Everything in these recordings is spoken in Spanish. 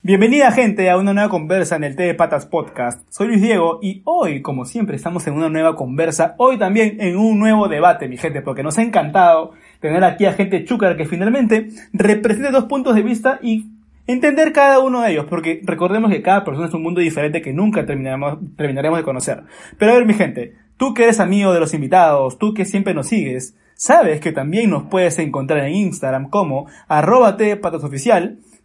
Bienvenida gente a una nueva conversa en el T de Patas Podcast. Soy Luis Diego y hoy, como siempre, estamos en una nueva conversa, hoy también en un nuevo debate, mi gente, porque nos ha encantado tener aquí a gente chúcara que finalmente represente dos puntos de vista y entender cada uno de ellos, porque recordemos que cada persona es un mundo diferente que nunca terminaremos, de conocer. Pero a ver, mi gente, tú que eres amigo de los invitados, tú que siempre nos sigues, sabes que también nos puedes encontrar en Instagram como arroba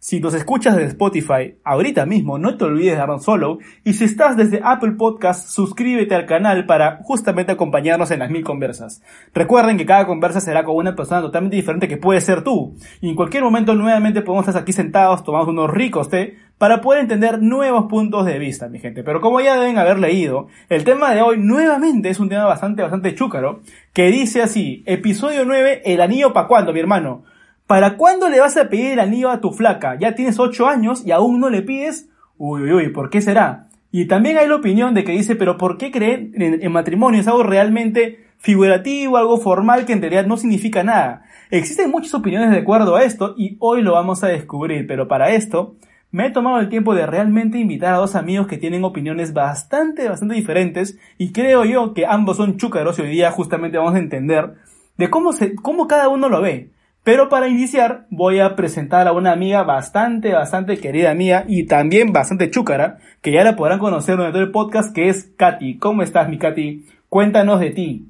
si nos escuchas desde Spotify, ahorita mismo no te olvides de darnos follow. Y si estás desde Apple Podcast, suscríbete al canal para justamente acompañarnos en las mil conversas. Recuerden que cada conversa será con una persona totalmente diferente que puede ser tú. Y en cualquier momento nuevamente podemos estar aquí sentados, tomando unos ricos té, para poder entender nuevos puntos de vista, mi gente. Pero como ya deben haber leído, el tema de hoy nuevamente es un tema bastante, bastante chúcaro, que dice así, episodio 9, el anillo pa' cuándo, mi hermano. ¿Para cuándo le vas a pedir el anillo a tu flaca? Ya tienes 8 años y aún no le pides. Uy, uy, uy, ¿por qué será? Y también hay la opinión de que dice, pero ¿por qué creer en, matrimonio? Es algo realmente figurativo, algo formal que en realidad no significa nada. Existen muchas opiniones de acuerdo a esto y hoy lo vamos a descubrir, pero para esto me he tomado el tiempo de realmente invitar a dos amigos que tienen opiniones bastante, bastante diferentes y creo yo que ambos son chúcaros y hoy día justamente vamos a entender de cómo, se, cómo cada uno lo ve. Pero para iniciar voy a presentar a una amiga bastante, bastante querida mía y también bastante chúcara, que ya la podrán conocer durante el podcast, que es Katy. ¿Cómo estás, mi Katy? Cuéntanos de ti.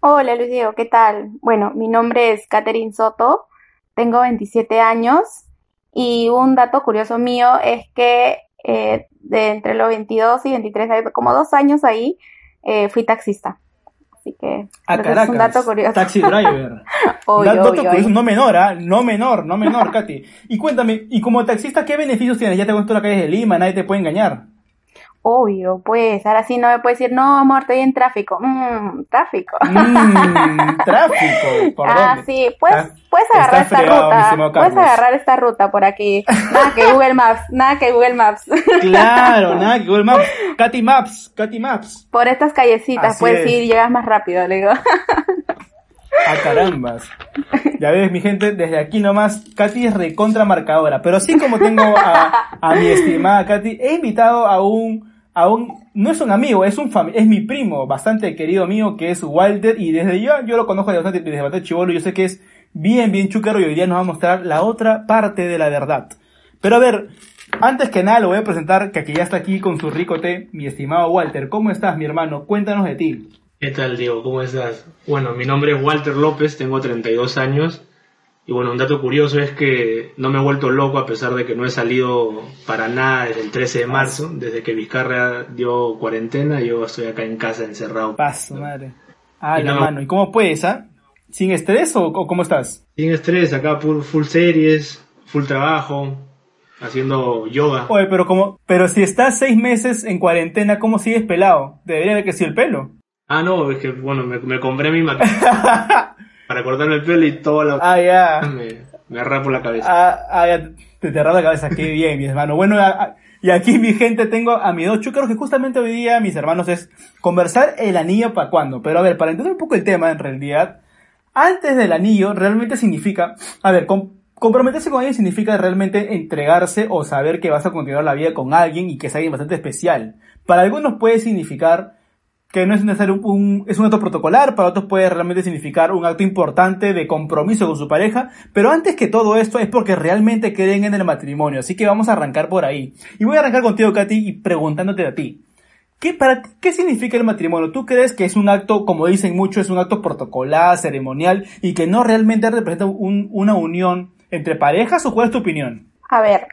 Hola, Luis Diego, ¿qué tal? Bueno, mi nombre es Katherine Soto, tengo 27 años y un dato curioso mío es que eh, de entre los 22 y 23, como dos años ahí, eh, fui taxista. Así que ah, es un dato curioso. Taxi driver. dato curioso, no menor, ¿ah? No menor, no menor, Katy. Y cuéntame, ¿y como taxista qué beneficios tienes? Ya te cuento la calle de Lima, nadie te puede engañar. Obvio, pues, ahora sí no me puedes decir, no, amor, estoy en tráfico. Mmm, tráfico. Mmm, tráfico. ¿Por ah, sí, puedes, puedes agarrar esta ruta. Puedes agarrar esta ruta por aquí. Nada que Google Maps, nada que Google Maps. Claro, nada que Google Maps. Katy Maps, Katy Maps. Por estas callecitas puedes ir llegas más rápido, le digo. A carambas. Ya ves, mi gente, desde aquí nomás, Katy es recontra marcadora. Pero así como tengo a, a mi estimada Katy, he invitado a un aún no es un amigo, es un es mi primo, bastante querido mío, que es Walter, y desde yo, yo lo conozco desde bastante, desde bastante chivolo, yo sé que es bien, bien chúcaro, y hoy día nos va a mostrar la otra parte de la verdad. Pero a ver, antes que nada lo voy a presentar, que aquí ya está aquí con su rico té, mi estimado Walter. ¿Cómo estás, mi hermano? Cuéntanos de ti. ¿Qué tal, Diego? ¿Cómo estás? Bueno, mi nombre es Walter López, tengo 32 años, y bueno, un dato curioso es que no me he vuelto loco a pesar de que no he salido para nada desde el 13 de marzo, desde que Vizcarra dio cuarentena, yo estoy acá en casa encerrado. Paso, madre. Ah, la mano. ¿Y cómo puedes, ah? ¿Sin estrés o, cómo estás? Sin estrés, acá full, full series, full trabajo, haciendo yoga. Oye, pero como, pero si estás seis meses en cuarentena, ¿cómo sigues pelado? Debería haber que sí el pelo. Ah, no, es que, bueno, me, me compré mi maquillaje. para cortarme el pelo y todo lo... Ah, ya. Me, me rapo la cabeza. Ah, ah ya. Te, te la cabeza. Qué bien, mi hermano. Bueno, y aquí mi gente tengo a mis dos chúcaros que justamente hoy día, mis hermanos, es conversar el anillo para cuándo. Pero a ver, para entender un poco el tema, en realidad, antes del anillo realmente significa, a ver, comprometerse con alguien significa realmente entregarse o saber que vas a continuar la vida con alguien y que es alguien bastante especial. Para algunos puede significar que no es necesario un, es un acto protocolar, para otros puede realmente significar un acto importante de compromiso con su pareja, pero antes que todo esto es porque realmente creen en el matrimonio, así que vamos a arrancar por ahí. Y voy a arrancar contigo, Katy, y preguntándote a ti. ¿Qué, para, ¿Qué significa el matrimonio? ¿Tú crees que es un acto, como dicen muchos, es un acto protocolar, ceremonial, y que no realmente representa una unión entre parejas, o cuál es tu opinión? A ver,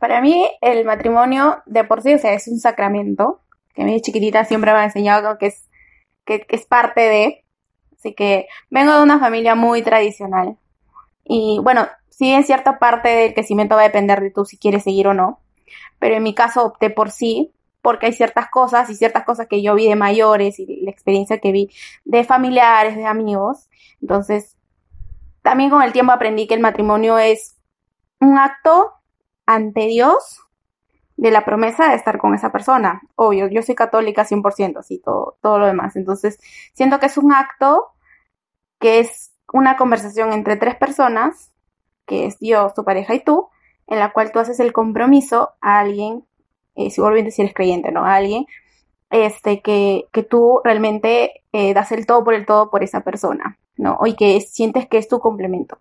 para mí el matrimonio de por sí, o sea, es un sacramento, que mí chiquitita siempre me ha enseñado que es, que, es parte de. Así que vengo de una familia muy tradicional. Y bueno, sí en cierta parte del crecimiento va a depender de tú si quieres seguir o no. Pero en mi caso opté por sí, porque hay ciertas cosas y ciertas cosas que yo vi de mayores y la experiencia que vi de familiares, de amigos. Entonces, también con el tiempo aprendí que el matrimonio es un acto ante Dios de la promesa de estar con esa persona. Obvio, yo soy católica 100%, así todo, todo lo demás. Entonces, siento que es un acto que es una conversación entre tres personas, que es Dios, tu pareja y tú, en la cual tú haces el compromiso a alguien, eh, si obviamente si eres creyente, ¿no? A alguien este, que, que tú realmente eh, das el todo por el todo por esa persona, ¿no? Y que sientes que es tu complemento.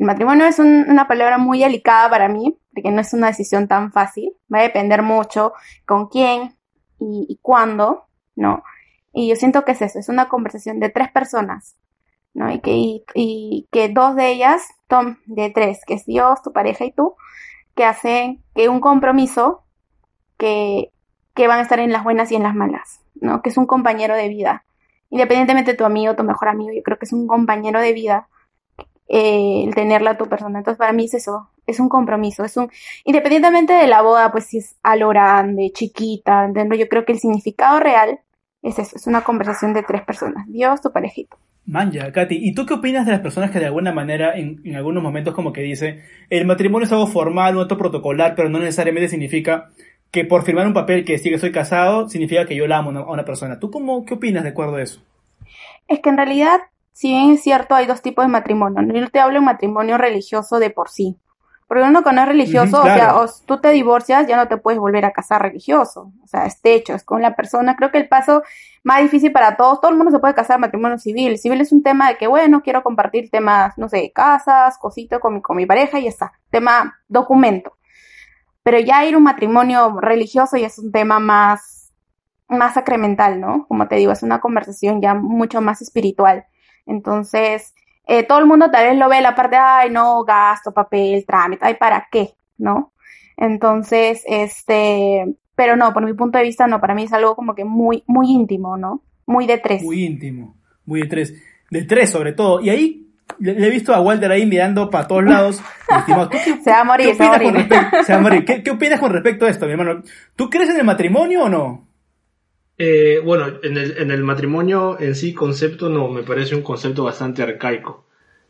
El matrimonio es una palabra muy delicada para mí, porque no es una decisión tan fácil. Va a depender mucho con quién y, cuándo, ¿no? Y yo siento que es eso, es una conversación de tres personas, ¿no? Y que, y, y que dos de ellas, Tom, de tres, que es Dios, tu pareja y tú, que hacen que un compromiso que, que van a estar en las buenas y en las malas, ¿no? Que es un compañero de vida. Independientemente de tu amigo, tu mejor amigo, yo creo que es un compañero de vida eh, el tenerla a tu persona. Entonces, para mí es eso, es un compromiso, es un, independientemente de la boda, pues si es a lo grande, chiquita, ¿entiendes? yo creo que el significado real es eso, es una conversación de tres personas, Dios, tu parejito. Manja, Katy, ¿y tú qué opinas de las personas que de alguna manera en, en algunos momentos como que dice el matrimonio es algo formal, un acto protocolar, pero no necesariamente significa que por firmar un papel que sí que soy casado, significa que yo la amo a una persona. ¿Tú cómo, qué opinas de acuerdo a eso? Es que en realidad, si bien es cierto, hay dos tipos de matrimonio. Yo te hablo de matrimonio religioso de por sí. Porque uno que no es religioso, claro. o sea, o tú te divorcias, ya no te puedes volver a casar religioso. O sea, es hecho, es con la persona. Creo que el paso más difícil para todos, todo el mundo se puede casar matrimonio civil. Civil es un tema de que, bueno, quiero compartir temas, no sé, casas, cositas con mi, con mi pareja y ya está. Tema documento. Pero ya ir a un matrimonio religioso ya es un tema más, más sacramental, ¿no? Como te digo, es una conversación ya mucho más espiritual. Entonces, eh, todo el mundo tal vez lo ve la parte, ay, no, gasto, papel, trámite, ay, ¿para qué? ¿No? Entonces, este, pero no, por mi punto de vista, no, para mí es algo como que muy, muy íntimo, ¿no? Muy de tres. Muy íntimo, muy de tres. De tres sobre todo. Y ahí le, le he visto a Walter ahí mirando para todos lados. Estimado, ¿tú qué- Se va a morir, ¿Qué se va a morir. respecto- se va a morir. ¿Qué, qué opinas con respecto a esto, mi hermano? ¿Tú crees en el matrimonio o no? Eh, bueno, en el, en el matrimonio en sí, concepto no, me parece un concepto bastante arcaico.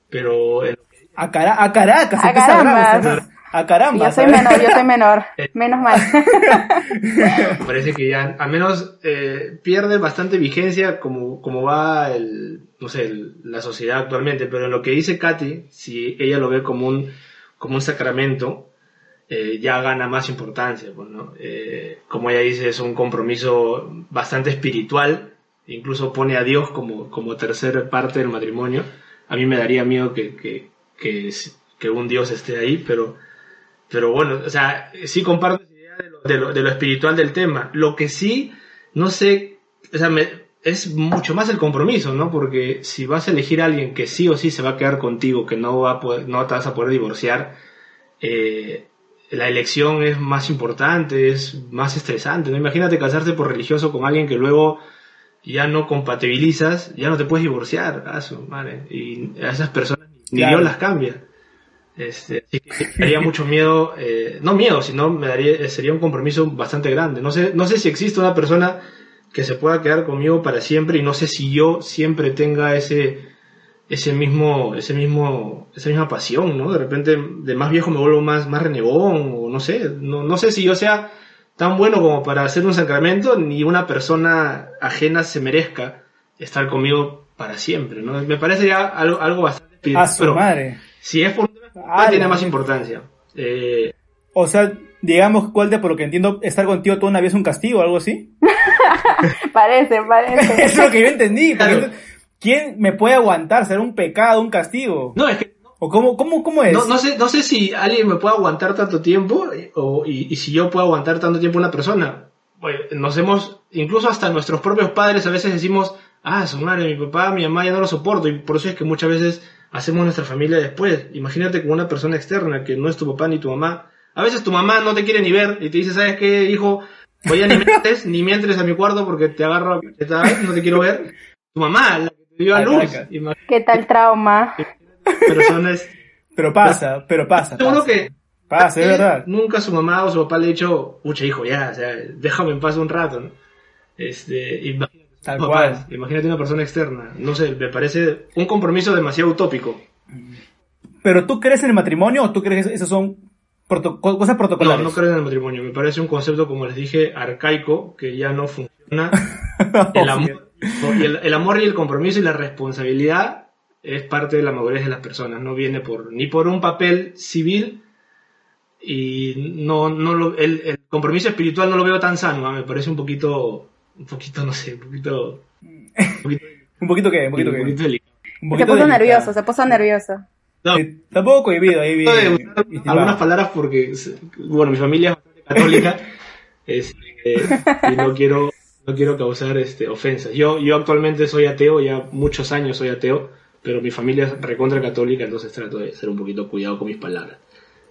Pero en- A, cara- a Caracas, A bravo, a caramba. Yo soy menor, yo soy menor. Menos mal. me parece que ya al menos eh, pierde bastante vigencia como, como va el, no sé, el- la sociedad actualmente. Pero en lo que dice Katy, si ella lo ve como un, como un sacramento, eh, ya gana más importancia. Pues, ¿no? Eh, como ella dice, es un compromiso bastante espiritual, incluso pone a Dios como, como tercera parte del matrimonio. A mí me daría miedo que, que, que, un Dios esté ahí, pero, pero bueno, o sea, sí comparto esa idea de lo, de lo- espiritual del tema. Lo que sí, no sé, o sea, es mucho más el compromiso, ¿no? Porque si vas a elegir a alguien que sí o sí se va a quedar contigo, que no, va a poder- no te vas a poder divorciar, eh, la elección es más importante, es más estresante, ¿no? Imagínate casarte por religioso con alguien que luego ya no compatibilizas, ya no te puedes divorciar, a su madre. Y a esas personas ni Claro. Dios las cambia. Este, así que me daría mucho miedo, eh, no miedo, sino me daría, sería un compromiso bastante grande. No sé, no sé si existe una persona que se pueda quedar conmigo para siempre y no sé si yo siempre tenga ese, ese mismo, ese mismo, esa misma pasión, ¿no? De repente de más viejo me vuelvo más, más renegón, o no sé, no, no sé si yo sea tan bueno como para hacer un sacramento, ni una persona ajena se merezca estar conmigo para siempre, ¿no? Me parece ya algo, algo bastante A su pero madre. si es por un tema espiritual, Ah, tiene más importancia. Eh, O sea, digamos, Walter, por lo que entiendo, estar contigo toda una vida es un castigo o algo así. parece, parece. Eso es lo que yo entendí. porque Claro. ¿Quién me puede aguantar? ¿Será un pecado, un castigo? no, es que ¿O cómo, cómo, cómo es? no, no sé, no sé si alguien me puede aguantar tanto tiempo eh, o, y, y si yo puedo aguantar tanto tiempo una persona. Bueno, nos hemos, incluso hasta nuestros propios padres a veces decimos, ah, su madre, mi papá, mi mamá ya no lo soporto y por eso es que muchas veces hacemos nuestra familia después. Imagínate con una persona externa que no es tu papá ni tu mamá. A veces tu mamá no te quiere ni ver y te dice, ¿sabes qué, hijo? Voy a ni me entres, ni me entres a mi cuarto porque te agarro no te quiero ver. Tu mamá, la dio a luz. Imagínate ¿Qué tal trauma? personas Pero pasa, pero pasa. Seguro pasa. que Pasa, es verdad. nunca su mamá o su papá le ha dicho, pucha hijo, ya, o sea, déjame en paz un rato, ¿no? Este, imagínate, Tal cual. imagínate una persona externa, no sé, me parece un compromiso demasiado utópico. ¿Pero tú crees en el matrimonio o tú crees que esas son proto- cosas No, protocolares? no creo en el matrimonio, me parece un concepto, como les dije, arcaico, que ya no funciona. El amor, y el, el amor y el compromiso y la responsabilidad es parte de la madurez de las personas, no viene por ni por un papel civil y no, no lo, el, el, compromiso espiritual no lo veo tan sano, ¿ah? me parece un poquito, un poquito, no sé, un poquito... Un poquito, ¿Un poquito qué? ¿Un poquito, un qué? poquito delicado. Un Se puso nervioso, se puso nervioso. No, Eh, Tampoco cohibido ahí bien. algunas palabras porque, bueno, mi familia es católica este, y no quiero, no quiero causar este, ofensas. Yo, yo actualmente soy ateo, ya muchos años soy ateo, pero mi familia es recontra católica, entonces trato de ser un poquito cuidado con mis palabras.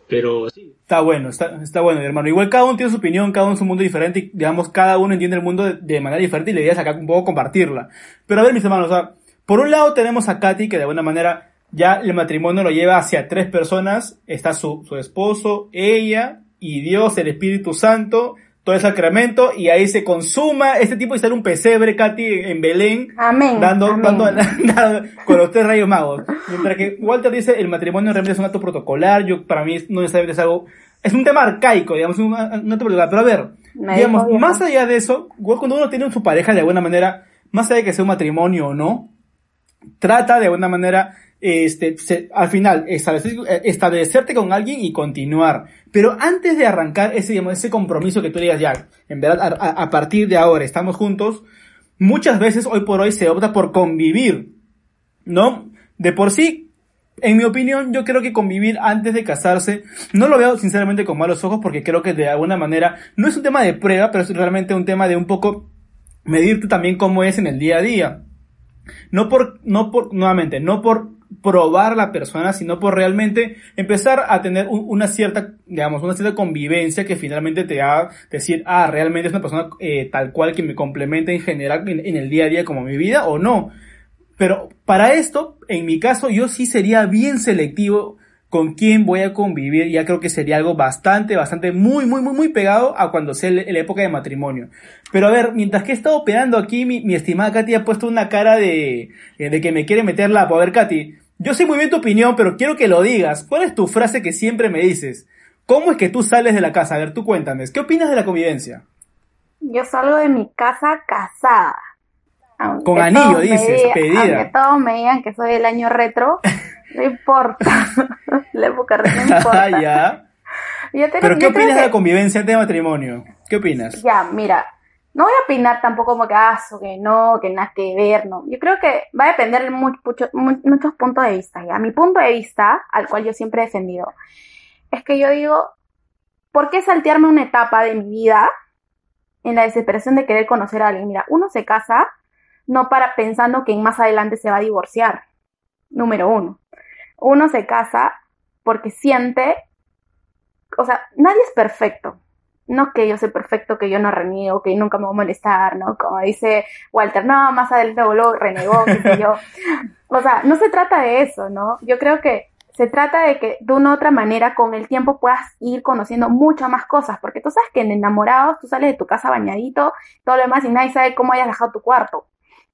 Pero sí, Está bueno, está, está bueno, hermano. Igual cada uno tiene su opinión, cada uno es un mundo diferente y, digamos, cada uno entiende el mundo de, de manera diferente y la idea es acá un poco compartirla. Pero a ver, mis hermanos, o sea, por un lado tenemos a Katy, que de alguna manera ya el matrimonio lo lleva hacia tres personas. Está su, su esposo, ella y Dios, el Espíritu Santo, todo el sacramento, y ahí se consuma este tipo y sale un pesebre, Katy, en Belén, Amén. dando, amén. dando, dando- con los tres rayos magos. Mientras que Walter dice el matrimonio realmente es un acto protocolar, yo para mí no necesariamente es algo, es un tema arcaico, digamos, un, un acto protocolar. Pero a ver, Me digamos, más allá de eso, cuando uno tiene su pareja de alguna manera, más allá de que sea un matrimonio o no, trata de alguna manera, este, se- al final, establecer, establecerte con alguien y continuar. Pero antes de arrancar ese, digamos, ese compromiso que tú digas ya, en verdad, a, partir de ahora estamos juntos, muchas veces hoy por hoy se opta por convivir, ¿no? De por sí, en mi opinión, yo creo que convivir antes de casarse, no lo veo sinceramente con malos ojos porque creo que de alguna manera no es un tema de prueba, pero es realmente un tema de un poco medirte también cómo es en el día a día. No por, no por, nuevamente, no por probar la persona, sino por realmente empezar a tener un- una cierta, digamos, una cierta convivencia que finalmente te haga decir, ah, realmente es una persona eh, tal cual que me complementa en general en, en el día a día como mi vida o no. Pero para esto, en mi caso, yo sí sería bien selectivo con quién voy a convivir. Ya creo que sería algo bastante, bastante, muy, muy, muy, muy pegado a cuando sea la época de matrimonio. Pero a ver, mientras que he estado operando aquí, mi, mi estimada Katy ha puesto una cara de, de que me quiere meterla. A ver, Katy, yo sé muy bien tu opinión, pero quiero que lo digas. ¿Cuál es tu frase que siempre me dices? ¿Cómo es que tú sales de la casa? A ver, tú cuéntame. ¿Qué opinas de la convivencia? Yo salgo de mi casa casada. Aunque Con anillo, dices, pedida. Aunque todos me digan que soy el año retro, no importa. la época retro no importa. ya. Yo te- Pero yo ¿qué opinas de la convivencia de matrimonio? ¿Qué opinas? Ya, mira, no voy a opinar tampoco como que, ah, que no, que nada que ver, no. Yo creo que va a depender de mu- mucho- mu- muchos puntos de vista, ya. Mi punto de vista, al cual yo siempre he defendido, es que yo digo, ¿por qué saltearme una etapa de mi vida en la desesperación de querer conocer a alguien? Mira, uno se casa no para pensando que más adelante se va a divorciar. Número uno. Uno se casa porque siente, o sea, nadie es perfecto. No que yo soy perfecto, que yo no reniego, que nunca me voy a molestar, ¿no? Como dice Walter, no, más adelante voló, renegó, qué sé yo. O sea, no se trata de eso, ¿no? Yo creo que se trata de que de una u otra manera con el tiempo puedas ir conociendo muchas más cosas, porque tú sabes que en enamorados tú sales de tu casa bañadito, todo lo demás y nadie sabe cómo hayas dejado tu cuarto,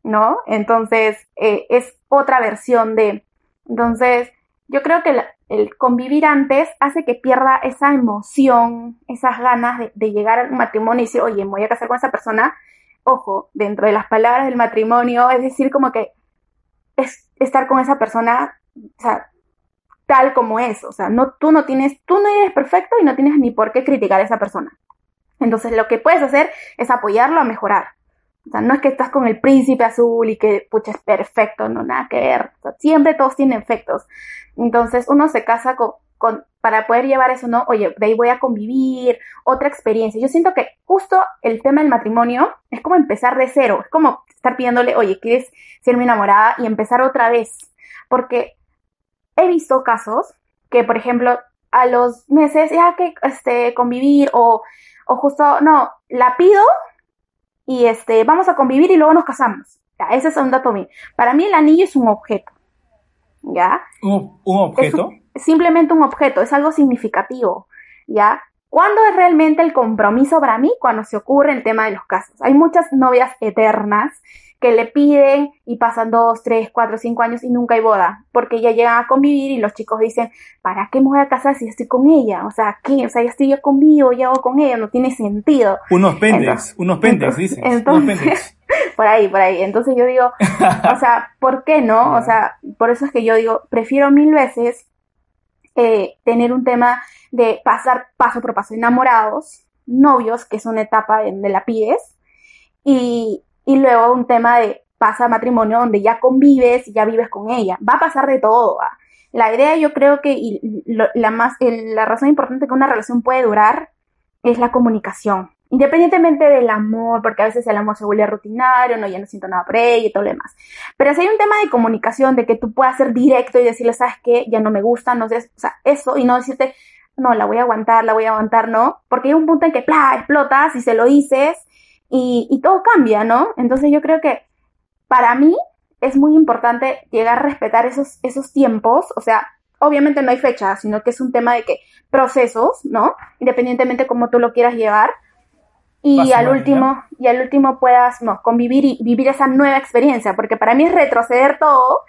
¿no? Entonces, eh, es otra versión de... Entonces, yo creo que el convivir antes hace que pierda esa emoción, esas ganas de, de llegar al matrimonio y decir, oye, me voy a casar con esa persona. Ojo, dentro de las palabras del matrimonio, es decir, como que es estar con esa persona, o sea, tal como es. O sea, no, tú no tienes, tú no eres perfecto y no tienes ni por qué criticar a esa persona. Entonces, lo que puedes hacer es apoyarlo a mejorar. O sea, no es que estás con el príncipe azul y que, pucha, es perfecto, no, nada que ver. Siempre todos tienen efectos. Entonces, uno se casa con, con, para poder llevar eso, ¿no? Oye, de ahí voy a convivir, otra experiencia. Yo siento que justo el tema del matrimonio es como empezar de cero. Es como estar pidiéndole, oye, ¿quieres ser mi enamorada? Y empezar otra vez. Porque he visto casos que, por ejemplo, a los meses ya que este, convivir o, o justo, no, la pido y este, vamos a convivir y luego nos casamos. Ya, ese es un dato mío. Para mí el anillo es un objeto. ¿Ya? ¿Un, un objeto? Es simplemente un objeto, es algo significativo. ¿Ya? ¿Cuándo es realmente el compromiso para mí? Cuando se ocurre el tema de los casos. Hay muchas novias eternas que le piden y pasan dos, tres, cuatro, cinco años y nunca hay boda, porque ya llegan a convivir y los chicos dicen, ¿para qué me voy a casar si estoy con ella? O sea, ¿qué? O sea, ya estoy yo conmigo, ya hago con ella, no tiene sentido. Unos pendex, Entonces- unos pendex, entonces- dices. unos entonces- pendex. Por ahí, por ahí. Entonces yo digo, o sea, ¿por qué no? O sea, por eso es que yo digo, prefiero mil veces eh, tener un tema de pasar paso por paso enamorados, novios, que es una etapa donde la pides, y, y luego un tema de pasa matrimonio donde ya convives y ya vives con ella. Va a pasar de todo. ¿va? La idea yo creo que y la, más, la razón importante que una relación puede durar es la comunicación. Independientemente del amor, porque a veces el amor se vuelve rutinario, no, ya no siento nada por ella y todo lo demás. Pero si hay un tema de comunicación, de que tú puedas ser directo y decirle, ¿sabes qué? Ya no me gusta, no sé, o sea, eso, y no decirte, no, la voy a aguantar, la voy a aguantar, no, porque hay un punto en que, ¡plá!, explotas y se lo dices y, y todo cambia, ¿no? Entonces yo creo que para mí es muy importante llegar a respetar esos, esos tiempos, o sea, obviamente no hay fecha, sino que es un tema de que procesos, ¿no? Independientemente de cómo tú lo quieras llevar. Y al último, y al último puedas no, convivir y vivir esa nueva experiencia, porque para mí es retroceder todo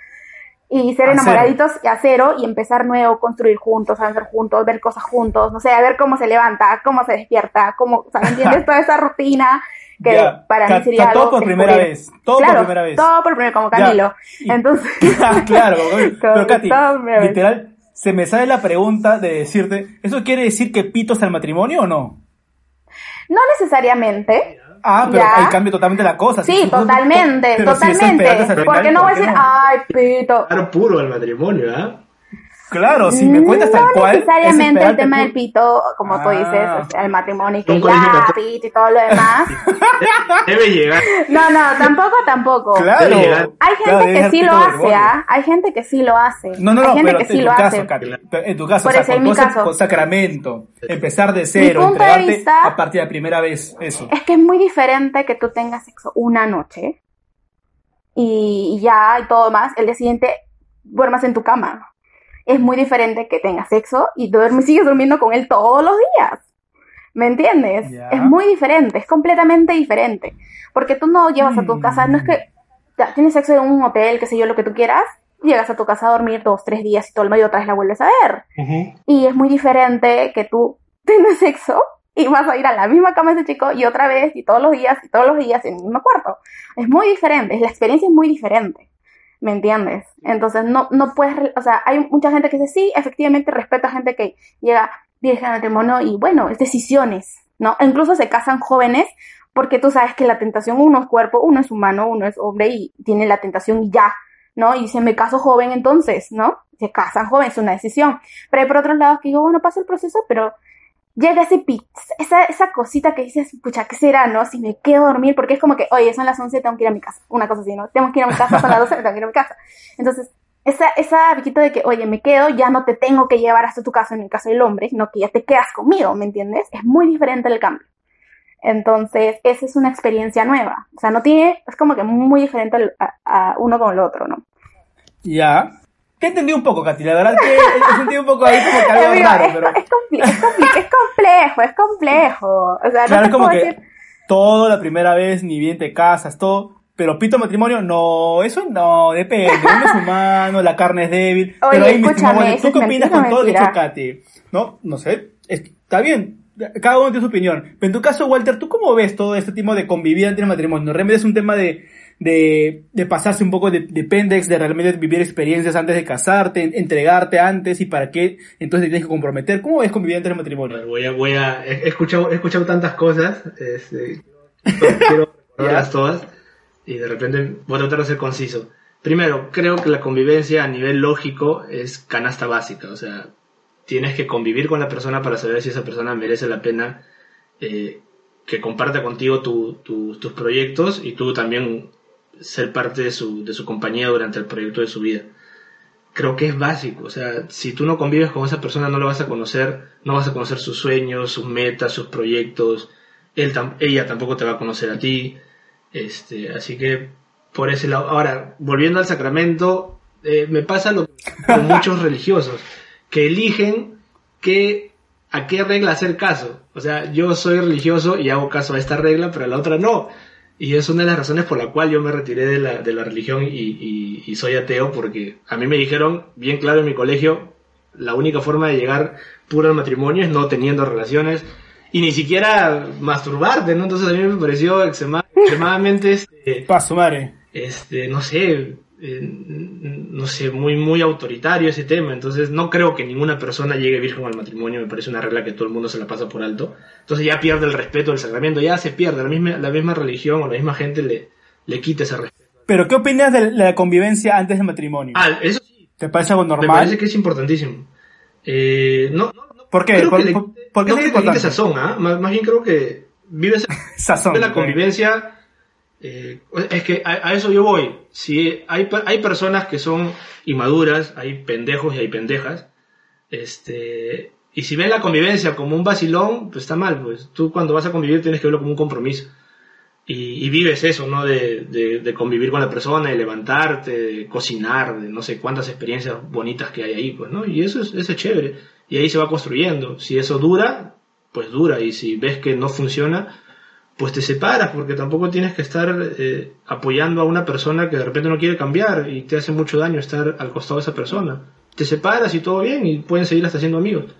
y ser enamoraditos y a cero y empezar nuevo, construir juntos, hacer juntos, ver cosas juntos, no sé, a ver cómo se levanta, cómo se despierta, cómo, o sea, ¿entiendes? Toda esa rutina que para mí sería todo por primera vez, todo por primera vez. Todo por primera como Camilo. Entonces, claro, pero Katy, literal, se me sale la pregunta de decirte, ¿eso quiere decir que pitos al matrimonio o no? No necesariamente. Ah, pero ahí cambia totalmente la cosa. Sí, totalmente, totalmente. porque no voy a decir, ay, pito. Claro, puro al matrimonio, ¿ah? Claro, si me cuentas tal no cual. No necesariamente el tema del pito, como tú dices, ah. el matrimonio y que ya, pito y todo lo demás. Debe llegar. No, no, tampoco, tampoco. Claro. Hay gente que sí lo hace, ¿ah? Hay gente que sí lo hace. No, no, no, Hay gente pero que sí en lo tu hace. caso, en tu caso, Por o sea, con caso. sacramento, empezar de cero, punto de vista- a partir de la primera vez, eso. Es que es muy diferente que tú tengas sexo una noche y ya y todo más, el día siguiente duermas en tu cama. Es muy diferente que tengas sexo y duermes, sigues durmiendo con él todos los días. ¿Me entiendes? Es muy diferente, es completamente diferente. Porque tú no llevas a tu casa, no es que ya, tienes sexo en un hotel, qué sé yo, lo que tú quieras, llegas a tu casa a dormir dos, tres días y todo el medio otra vez la vuelves a ver. Y es muy diferente que tú tengas sexo y vas a ir a la misma cama de ese chico y otra vez y todos los días y todos los días en el mismo cuarto. Es muy diferente, la experiencia es muy diferente. ¿Me entiendes? Entonces no, no puedes, o sea, hay mucha gente que dice, sí, efectivamente respeto a gente que llega virgen al matrimonio y bueno, es decisiones, ¿no? Incluso se casan jóvenes porque tú sabes que la tentación, uno es cuerpo, uno es humano, uno es hombre y tiene la tentación y ya, ¿no? Y dice, me caso joven entonces, ¿no? Se casan joven, es una decisión. Pero hay por otros lados que digo, bueno, pasa el proceso, pero llega ese pi- esa, esa cosita que dices, pucha, ¿qué será, no? Si me quedo a dormir, porque es como que, oye, son las 11, tengo que ir a mi casa. Una cosa así, ¿no? Tengo que ir a mi casa, son las 12, tengo que ir a mi casa. Entonces, esa, esa de que, oye, me quedo, ya no te tengo que llevar hasta tu casa en el caso del hombre, sino que ya te quedas conmigo, ¿me entiendes? Es muy diferente el cambio. Entonces, esa es una experiencia nueva. O sea, no tiene, es como que muy diferente a, a uno con el otro, ¿no? Ya. Te entendí un poco, Katy. La verdad que he sentido un poco ahí como que algo Amigo, raro, es, pero. es, compli- es es complejo, es complejo. O sea, no Claro, te es como que decir- todo la primera vez, ni bien te casas, todo. Pero pito matrimonio, no, eso no, depende. Uno es humano, la carne es débil. Oye, pero ahí, escúchame, ¿tú qué opinas con todo lo que Katy? No, no sé, es- está bien. Cada uno tiene su opinión. Pero en tu caso, Walter, ¿tú cómo ves todo este tipo de convivir antes del matrimonio? Realmente es un tema de, de, de pasarse un poco de, de pendex, de realmente vivir experiencias antes de casarte, en- entregarte antes y para qué entonces te tienes que comprometer. ¿Cómo ves convivir antes del matrimonio? Voy a, voy a, he he escuchado, he escuchado tantas cosas, este, quiero recordarlas todas y de repente voy a tratar de ser conciso. Primero, creo que la convivencia a nivel lógico es canasta básica, o sea, tienes que convivir con la persona para saber si esa persona merece la pena eh, que comparta contigo tu- tu- tus proyectos y tú también ser parte de su, de su compañía durante el proyecto de su vida creo que es básico. O sea, si tú no convives con esa persona, no lo vas a conocer, no vas a conocer sus sueños, sus metas, sus proyectos. Él ella tampoco te va a conocer a ti. Este, así que por ese lado. Ahora, volviendo al sacramento, eh, me pasa lo con muchos religiosos que eligen que a qué regla hacer caso. O sea, yo soy religioso y hago caso a esta regla, pero a la otra no. Y es una de las razones por la cual yo me retiré de la, de la religión y, y- y soy ateo, porque a mí me dijeron bien claro en mi colegio, la única forma de llegar puro al matrimonio es no teniendo relaciones y ni siquiera masturbarte, ¿no? Entonces a mí me pareció extrema- extremadamente, este, Paso, madre. este, no sé, eh, no sé, muy, muy autoritario ese tema. Entonces no creo que ninguna persona llegue virgen al matrimonio. Me parece una regla que todo el mundo se la pasa por alto. Entonces ya pierde el respeto del sacramento, ya se pierde. La misma, la misma religión o la misma gente le, le quita ese respeto. Pero ¿qué opinas de la convivencia antes del matrimonio? Ah, eso sí. ¿Te parece algo normal? Me parece que es importantísimo. Eh, no, no, no, ¿Por qué? ¿Por, le- por- por qué no es importante? sazón, ¿ah? más, más bien creo que vives Sazón. de la convivencia. eh, es que a, a eso yo voy. Si hay, hay personas que son inmaduras, hay pendejos y hay pendejas. Este, y si ven la convivencia como un vacilón, pues está mal. Pues tú cuando vas a convivir tienes que verlo como un compromiso. Y, y vives eso, ¿no? De, de- convivir con la persona, de levantarte, de cocinar, de no sé cuántas experiencias bonitas que hay ahí, pues, ¿no? Y eso es, es chévere. Y ahí se va construyendo. Si eso dura, pues dura. Y si ves que no funciona, pues te separas, porque tampoco tienes que estar eh, apoyando a una persona que de repente no quiere cambiar y te hace mucho daño estar al costado de esa persona. Te separas y todo bien y pueden seguir hasta siendo amigos.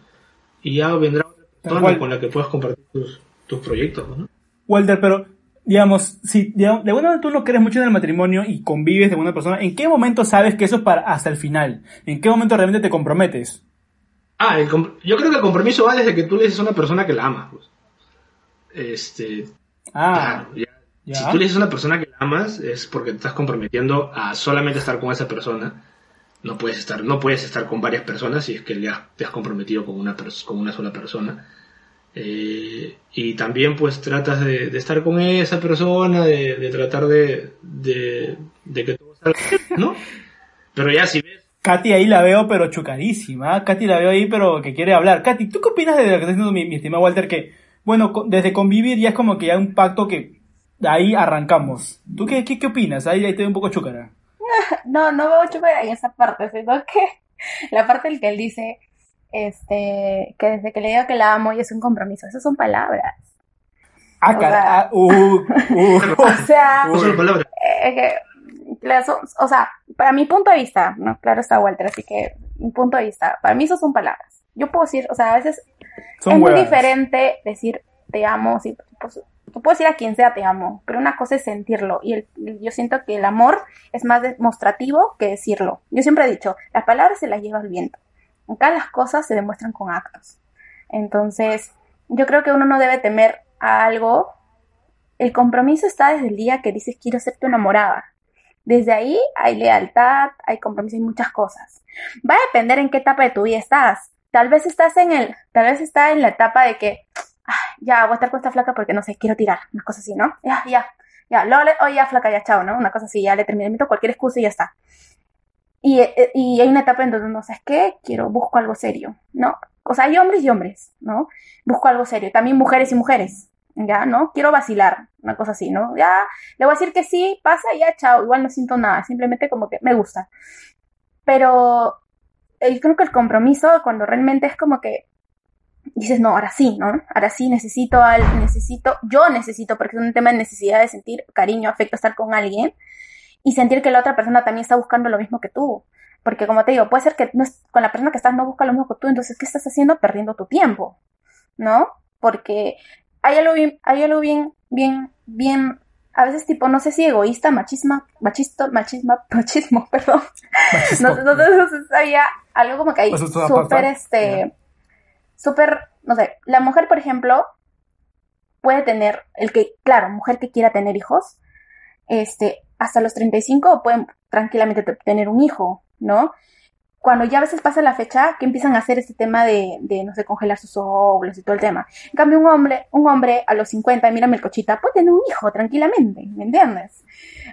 Y ya vendrá otra persona con la que puedas compartir tus, tus proyectos, ¿no? Walter, pero digamos, si digamos, de alguna manera tú no crees mucho en el matrimonio y convives de una persona, ¿en qué momento sabes que eso es para hasta el final? ¿En qué momento realmente te comprometes? Ah, el com- yo creo que el compromiso va desde que tú le dices a una persona que la amas. Pues. Este, Ah, claro, ya. ya. Si tú le dices a una persona que la amas, es porque te estás comprometiendo a solamente estar con esa persona. No puedes estar, no puedes estar con varias personas si es que ya te has comprometido con una, con una sola persona. Eh, y también pues tratas de, de estar con esa persona, de, de tratar de, de, de que todo salga ¿no? Pero ya si ves Katy ahí la veo, pero chucarísima. Katy la veo ahí, pero que quiere hablar. Katy, ¿tú qué opinas de lo que está diciendo mi, mi estimado Walter? Que, bueno, desde convivir ya es como que ya un pacto que de ahí arrancamos. ¿Tú qué, qué, qué opinas? Ahí, ahí te veo un poco chúcara. No, no veo mucho en esa parte, sino que la parte en la que él dice, este, que desde que le digo que la amo y es un compromiso, esas son palabras. Ah, O cara, sea- ah, uh, uh. O sea, palabras, eh, son- o sea, para mi punto de vista, ¿no? Claro está Walter, así que mi punto de vista, para mí eso son palabras. Yo puedo decir, o sea, a veces Son es muy diferente decir te amo, sí, pues, tú puedes decir a quien sea te amo, pero una cosa es sentirlo y el- yo siento que el amor es más demostrativo que decirlo. Yo siempre he dicho, las palabras se las lleva el viento. Acá las cosas se demuestran con actos. Entonces, yo creo que uno no debe temer a algo. El compromiso está desde el día que dices quiero ser tu enamorada. Desde ahí hay lealtad, hay compromiso y muchas cosas. Va a depender en qué etapa de tu vida estás. Tal vez estás en el, tal vez está en la etapa de que "Ah, ya voy a estar con esta flaca porque no sé, quiero tirar, una cosa así, ¿no? Ya, ya, ya, luego le, oye, ya flaca, ya, chao, ¿no? Una cosa así, ya le terminé, meto cualquier excusa y ya está. Y, eh, y hay una etapa en donde no sabes qué, quiero, busco algo serio, ¿no? O sea, hay hombres y hombres, ¿no? Busco algo serio, también mujeres y mujeres, ¿ya? ¿No? Quiero vacilar, una cosa así, ¿no? Ya, le voy a decir que sí, pasa, ya, chao, igual no siento nada, simplemente como que me gusta. Pero yo creo que el compromiso, cuando realmente es como que dices, no, ahora sí, ¿no? Ahora sí necesito al, necesito, yo necesito, porque es un tema de necesidad de sentir cariño, afecto, estar con alguien y sentir que la otra persona también está buscando lo mismo que tú. Porque como te digo, puede ser que no es, con la persona que estás no busca lo mismo que tú, entonces, ¿qué estás haciendo? Perdiendo tu tiempo, ¿no? Porque hay algo bien, hay algo bien, bien, bien, a veces tipo, no sé si egoísta, machismo, machisto, machismo, machismo, perdón. No, no, no, no sé, había algo como que hay Pues eso va a súper, este, súper, no sé, la mujer, por ejemplo, puede tener, el que, claro, mujer que quiera tener hijos, este, hasta los 35 pueden tranquilamente te- tener un hijo, ¿no? Cuando ya a veces pasa la fecha, que empiezan a hacer este tema de, de, no sé, congelar sus óvulos y todo el tema. En cambio, un hombre, un hombre a los 50, mírame el cochita, puede tener un hijo tranquilamente, ¿me entiendes?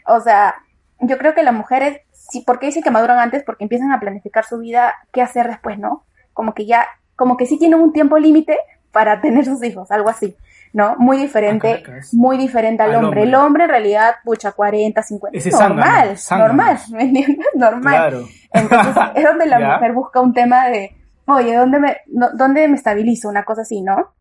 O sea, yo creo que las mujeres, sí, ¿por qué dicen que maduran antes? Porque empiezan a planificar su vida, qué hacer después, ¿no? Como que ya, como que sí tienen un tiempo límite para tener sus hijos, algo así, ¿no? Muy diferente, Ah, muy diferente al, Al hombre. hombre. El hombre en realidad, pucha, 40, 50, Ese normal, normal, ¿me entiendes? Normal. Claro. Entonces es donde la Ya. mujer busca un tema de, oye, ¿dónde me, no- ¿dónde me estabilizo? Una cosa así, ¿no?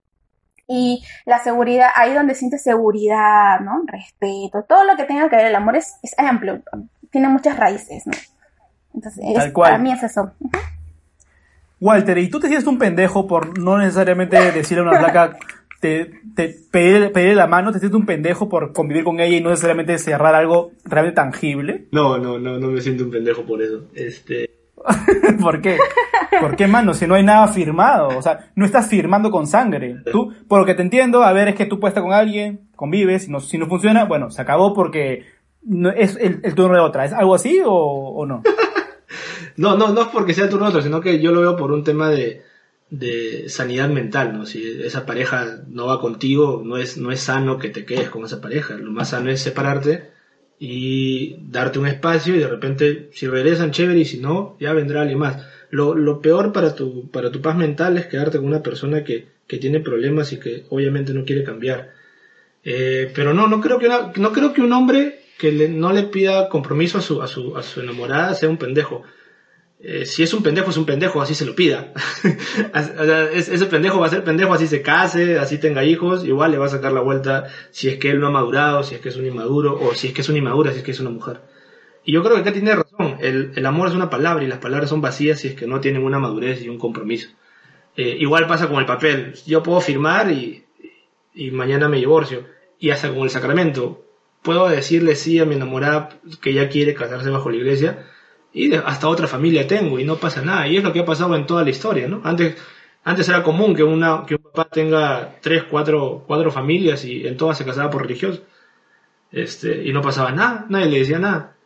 Y la seguridad, ahí donde sientes seguridad, ¿no? Respeto, todo lo que tenga que ver el amor es, es amplio, tiene muchas raíces, ¿no? Entonces, es- Tal cual. para mí es eso. Walter, ¿y tú te sientes un pendejo por no necesariamente decirle a una flaca, te, te pedir, pedir la mano, te sientes un pendejo por convivir con ella y no necesariamente cerrar algo realmente tangible. No, no, no, no me siento un pendejo por eso. Este, ¿Por qué? ¿Por qué, mano? Si no hay nada firmado. O sea, no estás firmando con sangre. Tú, por lo que te entiendo, a ver, es que tú puedes estar con alguien, convives, si no, si no funciona, bueno, se acabó porque no, es el, el turno de otra. ¿Es algo así o, o no? No, no, no es porque sea el turno de otro, sino que yo lo veo por un tema de, de sanidad mental, ¿no? Si esa pareja no va contigo, no es, no es sano que te quedes con esa pareja. Lo más sano es separarte y darte un espacio y de repente, si regresan, chévere, y si no, ya vendrá alguien más. Lo, lo peor para tu, para tu paz mental es quedarte con una persona que, que tiene problemas y que obviamente no quiere cambiar. Eh, pero no, no creo que, una- no creo que un hombre que no le pida compromiso a su, a su, a su enamorada sea un pendejo. Eh, si es un pendejo, es un pendejo, así se lo pida. o sea, es- ese pendejo va a ser pendejo, así se case, así tenga hijos, igual le va a sacar la vuelta si es que él no ha madurado, si es que es un inmaduro, o si es que es una inmadura, si es que es una mujer. Y yo creo que acá tiene razón, el, el amor es una palabra y las palabras son vacías si es que no tienen una madurez y un compromiso. Eh, igual pasa con el papel, yo puedo firmar y, y mañana me divorcio. Y hasta con el sacramento, puedo decirle sí a mi enamorada que ya quiere casarse bajo la iglesia y hasta otra familia tengo y no pasa nada. Y es lo que ha pasado en toda la historia, ¿no? Antes, antes era común que, una, que un papá tenga tres, cuatro, cuatro familias y en todas se casaba por religioso. Este, y no pasaba nada, nadie le decía nada.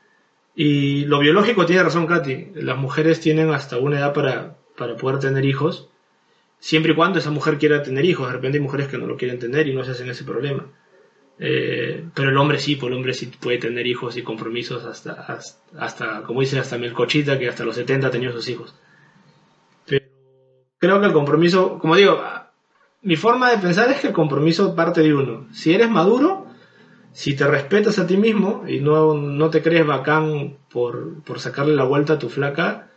Y lo biológico tiene razón Katy, las mujeres tienen hasta una edad para, para poder tener hijos, siempre y cuando esa mujer quiera tener hijos. De repente hay mujeres que no lo quieren tener y no se hacen ese problema. Eh, pero el hombre sí, pues el hombre sí puede tener hijos y compromisos hasta, hasta, como dice, hasta Melcochita, que hasta los 70 ha tenido sus hijos. Pero creo que el compromiso, como digo, mi forma de pensar es que el compromiso parte de uno. Si eres maduro, si te respetas a ti mismo y no, no te crees bacán por, por sacarle la vuelta a tu flaca,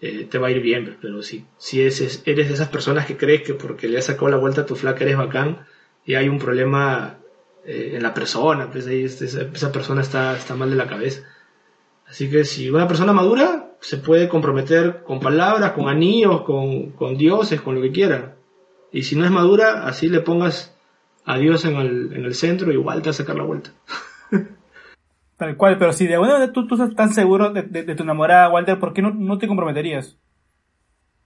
eh, te va a ir bien. Pero si, si eres, eres de esas personas que crees que porque le has sacado la vuelta a tu flaca eres bacán y hay un problema eh, en la persona, pues ahí es- esa, esa persona está, está mal de la cabeza. Así que si una persona madura se puede comprometer con palabras, con anillos, con, con dioses, con lo que quiera. Y si no es madura, así le pongas a Dios en el, en el centro, igual te va a sacar la vuelta. Tal cual, pero si de alguna manera tú, tú estás tan seguro de, de- de tu enamorada, Walter, ¿por qué no, no te comprometerías?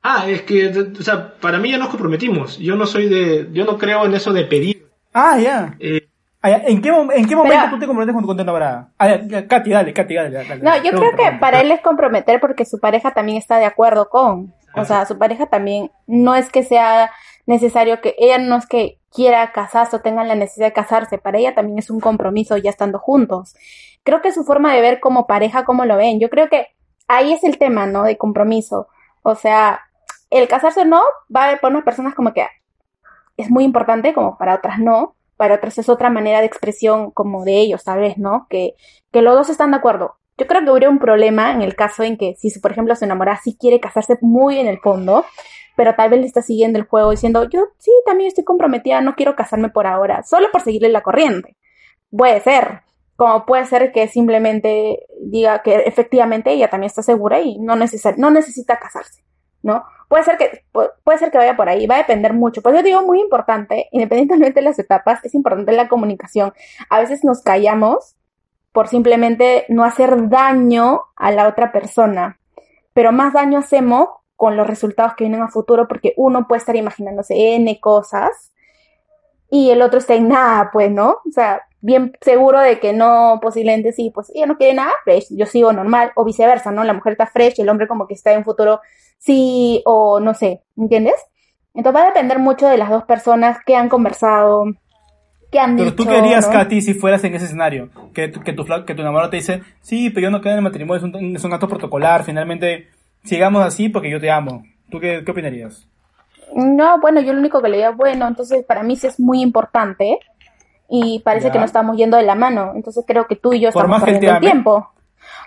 Ah, es que, o sea, para mí ya nos comprometimos. Yo no soy de, yo no creo en eso de pedir. Ah, ya. Eh, Ah, ya. ¿En qué, en qué momento Pero- tú te comprometes con, tu enamorada? Ah, ya, ya, Katy, dale, Katy, dale. dale, No, yo creo que para él es comprometer porque su pareja también está de acuerdo con. O sea, su pareja también no es que sea necesario que ella no es que quiera casarse o tenga la necesidad de casarse, para ella también es un compromiso ya estando juntos. Creo que su forma de ver como pareja, como lo ven, yo creo que ahí es el tema, ¿no? De compromiso. O sea, el casarse o no va a haber para unas personas como que es muy importante, como para otras no. Para otras es otra manera de expresión como de ellos, tal vez, ¿no? Que, que los dos están de acuerdo. Yo creo que habría un problema en el caso en que si, por ejemplo, su enamorada sí quiere casarse muy en el fondo, pero tal vez le está siguiendo el juego diciendo, yo sí, también estoy comprometida, no quiero casarme por ahora, solo por seguirle la corriente. Puede ser, como puede ser que simplemente diga que efectivamente ella también está segura y no, no necesita casarse, ¿no? Puede ser que pu- puede ser que vaya por ahí, va a depender mucho. Pues yo digo muy importante, independientemente de las etapas, es importante la comunicación. A veces nos callamos por simplemente no hacer daño a la otra persona, pero más daño hacemos con los resultados que vienen a futuro porque uno puede estar imaginándose N cosas y el otro está en nada, pues, ¿no? O sea, bien seguro de que no, posiblemente sí, pues ella no quiere nada, fresh, yo sigo normal, o viceversa, ¿no? La mujer está fresh y el hombre como que está en futuro sí o no sé, ¿entiendes? Entonces va a depender mucho de las dos personas que han conversado, que han Pero dicho, tú querías, ¿no? Katy, si fueras en ese escenario, que, tu- que, tu, que tu enamorado te dice, sí, pero yo no quedo en el matrimonio, es un, es un acto protocolar, finalmente sigamos así porque yo te amo. ¿Tú qué, qué opinarías? No, bueno, yo lo único que le digo, bueno, entonces para mí sí es muy importante y parece Ya. que no estamos yendo de la mano, entonces creo que tú y yo Por estamos perdiendo el ame. tiempo.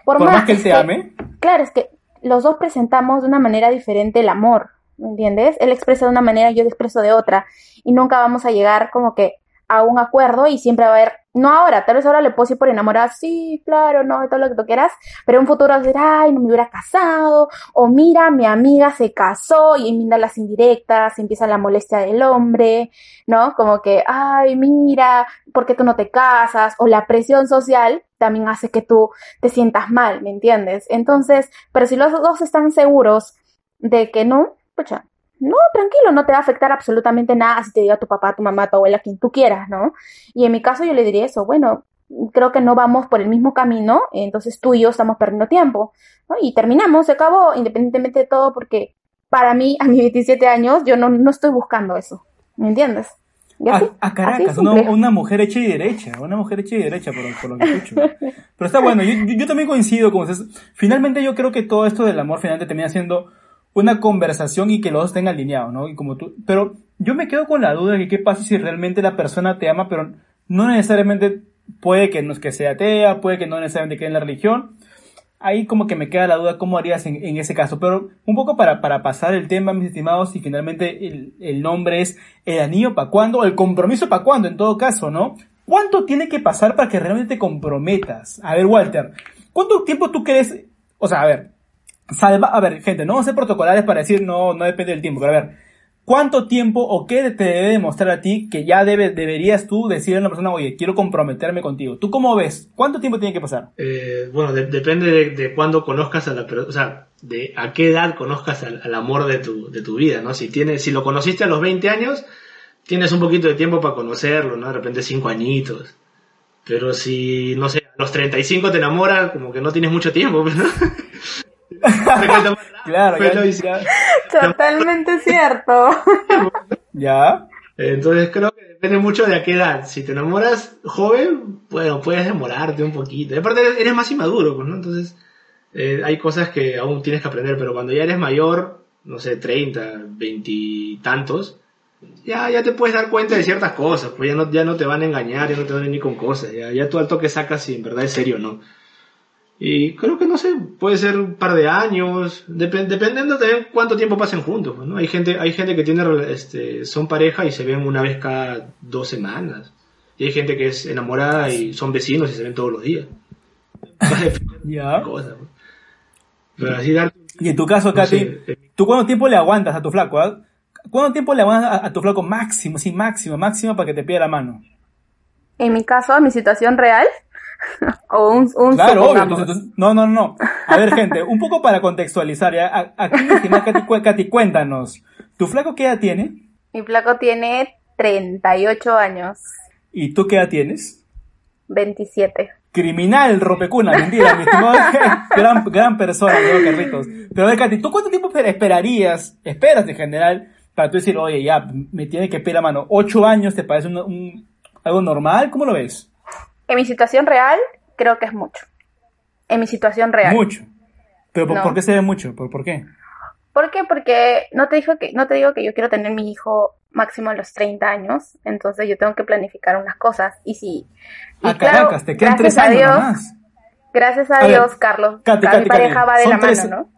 Por más que él te ame. Claro, es que los dos presentamos de una manera diferente el amor, ¿me entiendes? Él expresa de una manera, yo expreso de otra y nunca vamos a llegar como que a un acuerdo y siempre va a haber, no ahora, tal vez ahora le puedo decir por enamorar, sí, claro, no, todo lo que tú quieras, pero en un futuro decir, ay, no me hubiera casado, o mira, mi amiga se casó y mira las indirectas, empieza la molestia del hombre, ¿no? Como que, ay, mira, ¿por qué tú no te casas? O la presión social también hace que tú te sientas mal, ¿me entiendes? Entonces, pero si los dos están seguros de que no, pucha, no, tranquilo, no te va a afectar absolutamente nada si te diga tu papá, tu mamá, tu abuela, quien tú quieras, ¿no? Y en mi caso yo le diría eso, bueno, creo que no vamos por el mismo camino, entonces tú y yo estamos perdiendo tiempo, ¿no? Y terminamos, se acabó, independientemente de todo, porque para mí, a mis 27 años, yo no, no estoy buscando eso, ¿me entiendes? a, Caracas, una, mujer hecha y derecha, una mujer hecha y derecha, por, por lo que escucho. Pero está bueno, yo, yo, también coincido con ustedes. Finalmente yo creo que todo esto del amor finalmente termina siendo una conversación y que los dos estén alineados, ¿no? Y como tú, pero yo me quedo con la duda de que qué pasa si realmente la persona te ama, pero no necesariamente puede que no que sea atea, puede que no necesariamente quede en la religión. Ahí como que me queda la duda cómo harías en, ese caso. Pero un poco para, para pasar el tema, mis estimados, y finalmente el, el nombre es el anillo para cuándo, el compromiso para cuándo en todo caso, ¿no? ¿Cuánto tiene que pasar para que realmente te comprometas? A ver, Walter, ¿cuánto tiempo tú crees? O sea, a ver, salva, a ver, gente, no vamos a ser protocolares para decir no, no depende del tiempo, pero a ver, ¿cuánto tiempo o qué te debe demostrar a ti que ya debe, deberías tú decirle a una persona, oye, quiero comprometerme contigo? ¿Tú cómo ves? ¿Cuánto tiempo tiene que pasar? Eh, bueno, depende de, de cuándo conozcas a la persona, o sea, de a qué edad conozcas al, amor de tu, de tu vida, ¿no? Si tienes, si lo conociste a los 20 años, tienes un poquito de tiempo para conocerlo, ¿no? De repente 5 añitos. Pero si, no sé, a los 35 te enamoras, como que no tienes mucho tiempo, ¿no? claro, Totalmente cierto. ¿Ya? Entonces creo que depende mucho de a qué edad. Si te enamoras joven, bueno, puedes demorarte un poquito. Y aparte eres más inmaduro, pues, ¿no? Entonces eh, hay cosas que aún tienes que aprender, pero cuando ya eres mayor, no sé, 30, 20 y tantos, ya, ya te puedes dar cuenta de ciertas cosas, pues ya no, ya no te van a engañar, ya no te van a venir con cosas, ya, ya tú al toque sacas si en verdad es serio o no. Y creo que no sé, puede ser un par de años, dependiendo también cuánto tiempo pasen juntos, pues, ¿no? Hay gente, hay gente que tiene, este, son pareja y se ven una vez cada dos semanas. Y hay gente que es enamorada y son vecinos y se ven todos los días. ya. Pero así Y en tu caso, Katy, eh, ¿tú cuánto tiempo le aguantas a tu flaco? Ah? ¿Cuánto tiempo le aguantas a, tu flaco máximo, sí, máximo, máximo para que te pida la mano? En mi caso, a mi situación real, o un, un Claro, obvio. no, no, no. A ver, gente, un poco para contextualizar. ¿ya? Aquí, Katy, Katy, cuéntanos. ¿Tu flaco qué edad tiene? Mi flaco tiene 38 años. ¿Y tú qué edad tienes? 27. Criminal, ropecuna, mentira, mi estimado, gran, gran persona, ¿no, Carlitos? Pero a ver, Katy, ¿tú cuánto tiempo esperarías, esperas en general, para tú decir, oye, ya, me tiene que pedir la mano? ¿Ocho años te parece un, algo normal? ¿Cómo lo ves? En mi situación real, creo que es mucho. En mi situación real. Mucho. Pero ¿por, qué se ve mucho? ¿Por, ¿Por qué? ¿Por qué? Porque no te, dijo que, no te digo que yo quiero tener mi hijo máximo a los 30 años, entonces yo tengo que planificar unas cosas. Y si... Y ah, Caracas, te quedan tres años Dios, Gracias a, Dios, Carlos. Katy, mi pareja va de la mano, ¿no?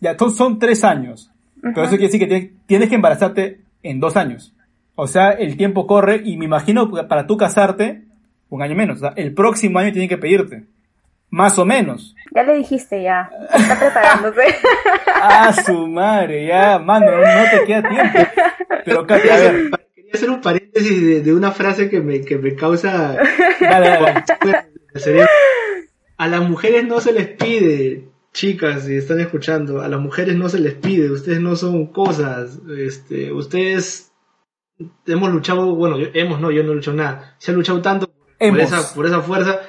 Ya, son tres años. Pero eso quiere decir que tienes que embarazarte en dos años. O sea, el tiempo corre y me imagino para tú casarte un año menos. O sea, el próximo año tienen que pedirte. Más o menos. Ya le dijiste, ya. Está preparándose. ah, su madre, ya, mano, no, te queda tiempo. Pero, Katy, a ver. Quería hacer un paréntesis de, una frase que me, que me causa. A las mujeres no se les pide, chicas, si están escuchando, a las mujeres no se les pide, ustedes no son cosas, este, ustedes hemos luchado, bueno, hemos, no, yo no he luchado nada, se ha luchado tanto por esa, por esa fuerza.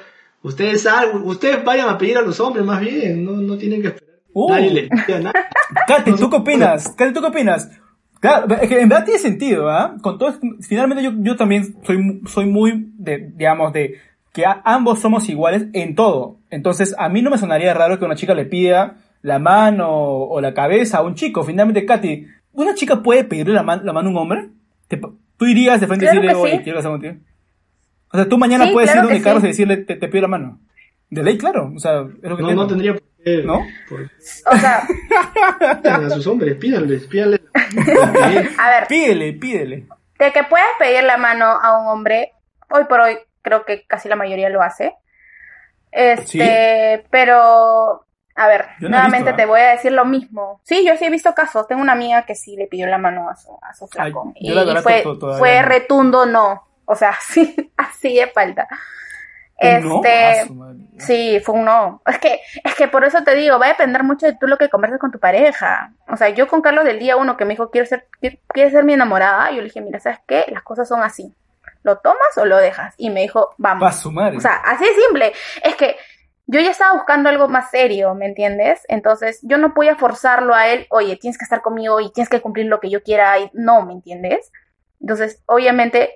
Ustedes ustedes vayan a pedir a los hombres más bien, no, no tienen que esperar uh. nadie les pida nada. Katy, ¿tú qué opinas? Katy, ¿tú qué opinas? Claro, es que en verdad tiene sentido, ¿ah? Con todo, finalmente yo, yo también soy, soy muy de, digamos, de que ambos somos iguales en todo. Entonces, a mí no me sonaría raro que una chica le pida la mano o la cabeza a un chico. Finalmente, Katy, ¿una chica puede pedirle la, la mano a un hombre? ¿Tú irías de frente y decirle, oye, quiero casar contigo? O sea, tú mañana puedes ir donde Carlos y decirle, te, pido la mano. De ley, claro. O sea, es lo que No, no tendría por qué. ¿No? O sea. a sus hombres, pídanles, pídanles. a ver. Pídele, pídele. de que puedes pedir la mano a un hombre, hoy por hoy creo que casi la mayoría lo hace. Este, pero a ver, nuevamente te voy a decir lo mismo. Sí, yo sí he visto casos. Tengo una amiga que sí le pidió la mano a su, a su flaco. y, fue, fue retundo no. O sea, sí, así de falta. Este, sí, fue un no. Es que, es que por eso te digo, va a depender mucho de tú lo que converses con tu pareja. O sea, yo con Carlos del día uno que me dijo, quiero ser, quiero ser mi enamorada, yo le dije, mira, ¿sabes qué? Las cosas son así. ¿Lo tomas o lo dejas? Y me dijo, vamos. O sea, así de simple. Es que yo ya estaba buscando algo más serio, ¿me entiendes? Entonces, yo no podía forzarlo a él, oye, tienes que estar conmigo y tienes que cumplir lo que yo quiera. Y no, ¿me entiendes? Entonces, obviamente,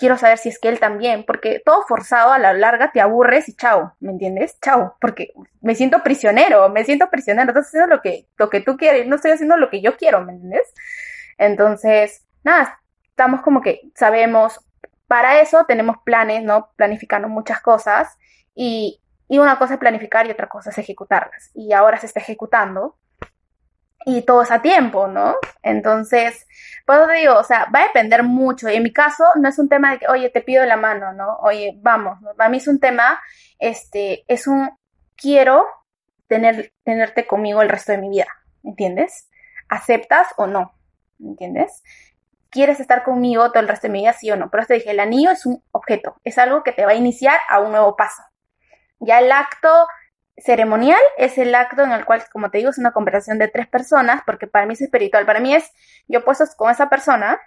quiero saber si es que él también, porque todo forzado a la larga te aburres y chao, ¿me entiendes? Chao, porque me siento prisionero, me siento prisionero, estás haciendo lo que, lo que tú quieres, no estoy haciendo lo que yo quiero, ¿me entiendes? Entonces, nada, estamos como que sabemos, para eso tenemos planes, ¿no? Planificando muchas cosas y, y una cosa es planificar y otra cosa es ejecutarlas. Y ahora se está ejecutando y todo es a tiempo, ¿no? Entonces, pues te digo, o sea, va a depender mucho. Y en mi caso, no es un tema de que, oye, te pido la mano, ¿no? Oye, vamos, ¿no? Para mí es un tema, este, es un quiero tener, tenerte conmigo el resto de mi vida, ¿me entiendes? ¿Aceptas o no? ¿Me entiendes? ¿Quieres estar conmigo todo el resto de mi vida, sí o no? Pero te dije, el anillo es un objeto, es algo que te va a iniciar a un nuevo paso. Ya el acto ceremonial es el acto en el cual, como te digo, es una conversación de tres personas, porque para mí es espiritual. Para mí es, yo puesto con esa persona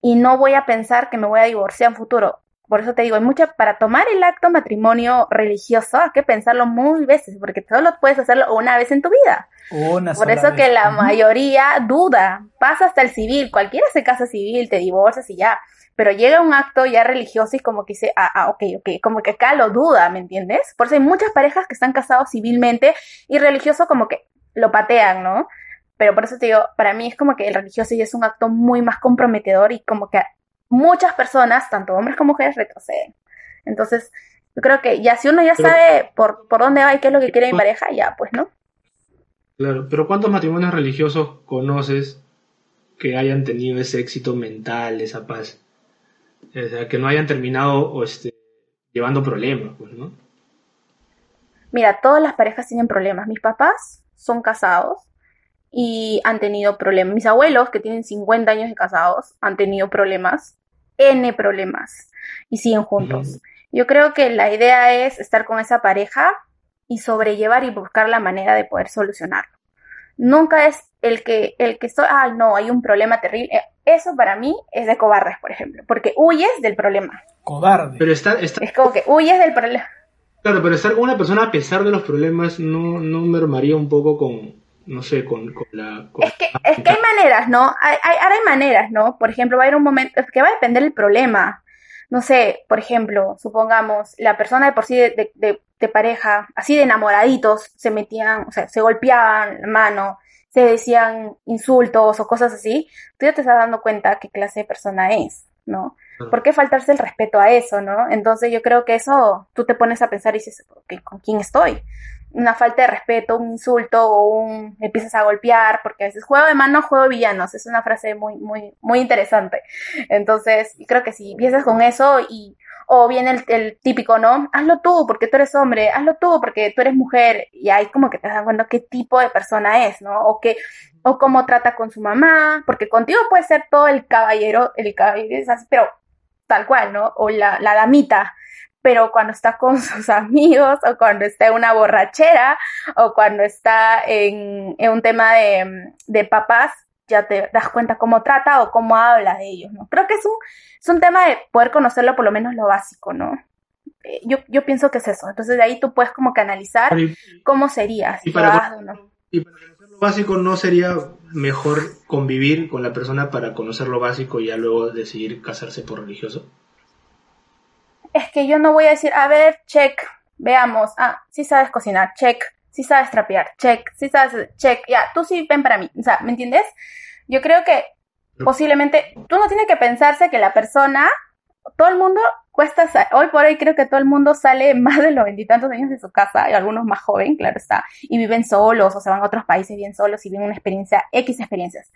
y no voy a pensar que me voy a divorciar en futuro. Por eso te digo, hay mucha, para tomar el acto matrimonio religioso hay que pensarlo muy veces, porque solo puedes hacerlo una vez en tu vida. Por eso que la mayoría duda, pasa hasta el civil, cualquiera se casa civil, te divorcias y ya pero llega un acto ya religioso y como que dice, ah, ah, ok, ok, como que acá lo duda, ¿me entiendes? Por eso hay muchas parejas que están casados civilmente y religioso como que lo patean, ¿no? Pero por eso te digo, para mí es como que el religioso ya es un acto muy más comprometedor y como que muchas personas, tanto hombres como mujeres, retroceden. Entonces, yo creo que ya si uno ya sabe por, por dónde va y qué es lo que quiere mi pareja, ya, pues, ¿no? Claro, pero ¿cuántos matrimonios religiosos conoces que hayan tenido ese éxito mental, esa paz? O sea, que no hayan terminado este, llevando problemas, pues, ¿no? Mira, todas las parejas tienen problemas. Mis papás son casados y han tenido problemas. Mis abuelos, que tienen 50 años de casados, han tenido problemas, N problemas, y siguen juntos. Yo creo que la idea es estar con esa pareja y sobrellevar y buscar la manera de poder solucionarlo. Nunca es el que, el que estoy, ay no, hay un problema terrible. Eso para mí es de cobardes, por ejemplo, porque huyes del problema. Cobarde. Pero está, está... Es como que huyes del problema. Claro, pero estar con una persona a pesar de los problemas no, no mermaría un poco con, no sé, con, la... es, que, es que hay maneras, ¿no? Hay, hay, ahora hay maneras, ¿no? Por ejemplo, va a haber un momento, es que va a depender del problema. No sé, por ejemplo, supongamos, la persona de por sí de, de, de pareja, así de enamoraditos, se metían, o sea, se golpeaban la mano, se decían insultos o cosas así, tú ya te estás dando cuenta qué clase de persona es, ¿no? ¿Por qué faltarse el respeto a eso, no? Entonces yo creo que eso tú te pones a pensar y dices, ¿con quién estoy? Una falta de respeto, un insulto o un empiezas a golpear, porque a veces juego de mano, juego de villanos, es una frase muy, muy, muy interesante. Entonces, creo que si empiezas con eso y o viene el, típico, ¿no? Hazlo tú porque tú eres hombre, hazlo tú porque tú eres mujer, y ahí como que te das cuenta qué tipo de persona es, ¿no? O que, o cómo trata con su mamá, porque contigo puede ser todo el caballero, el caballero pero tal cual, ¿no? O la, la damita, pero cuando está con sus amigos o cuando está en una borrachera o cuando está en, en un tema de, de papás, ya te das cuenta cómo trata o cómo habla de ellos, ¿no? Creo que es un, es un tema de poder conocerlo por lo menos lo básico, ¿no? Eh, yo, yo pienso que es eso. Entonces de ahí tú puedes como que analizar cómo sería. y, para, y para conocer lo básico no sería mejor convivir con la persona para conocer lo básico y ya luego decidir casarse por religioso. Es que yo no voy a decir, a ver, check, veamos, ah, sí sabes cocinar, check, si sabes trapear, check, si sabes, check, ya, tú sí ven para mí, o sea, ¿me entiendes? Yo creo que posiblemente tú no tienes que pensarse que la persona, todo el mundo cuesta, hoy por hoy creo que todo el mundo sale más de los veintitantos años de su casa, y algunos más joven, claro está, y viven solos o se van a otros países bien solos y viven una experiencia, X experiencias.